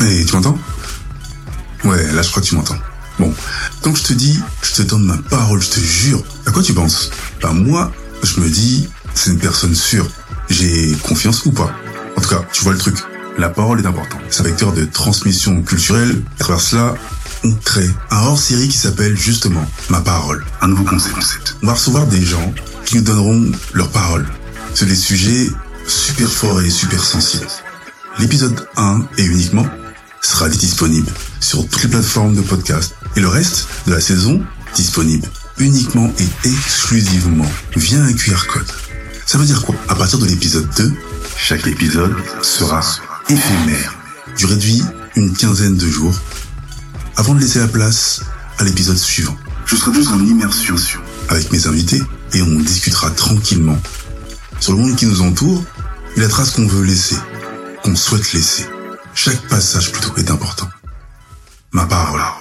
Hey, tu m'entends? Ouais, là je crois que tu m'entends. Bon, quand je te dis, je te donne ma parole, je te jure, à quoi tu penses? Bah moi, je me dis, c'est une personne sûre. J'ai confiance ou pas? En tout cas, tu vois le truc. La parole est importante. C'est un vecteur de transmission culturelle. À travers cela, on crée un hors-série qui s'appelle justement Ma parole, un nouveau concept. On va recevoir des gens qui nous donneront leur parole sur des sujets super forts et super sensibles. L'épisode 1 et uniquement sera disponible sur toutes les plateformes de podcast et le reste de la saison disponible uniquement et exclusivement via un QR code. Ça veut dire quoi? À partir de l'épisode 2, chaque épisode sera éphémère, durée de vie une quinzaine de jours, avant de laisser la place à l'épisode suivant. Je serai juste en immersion avec mes invités et on discutera tranquillement sur le monde qui nous entoure et la trace qu'on veut laisser, qu'on souhaite laisser. Chaque passage plutôt est important. Ma parole.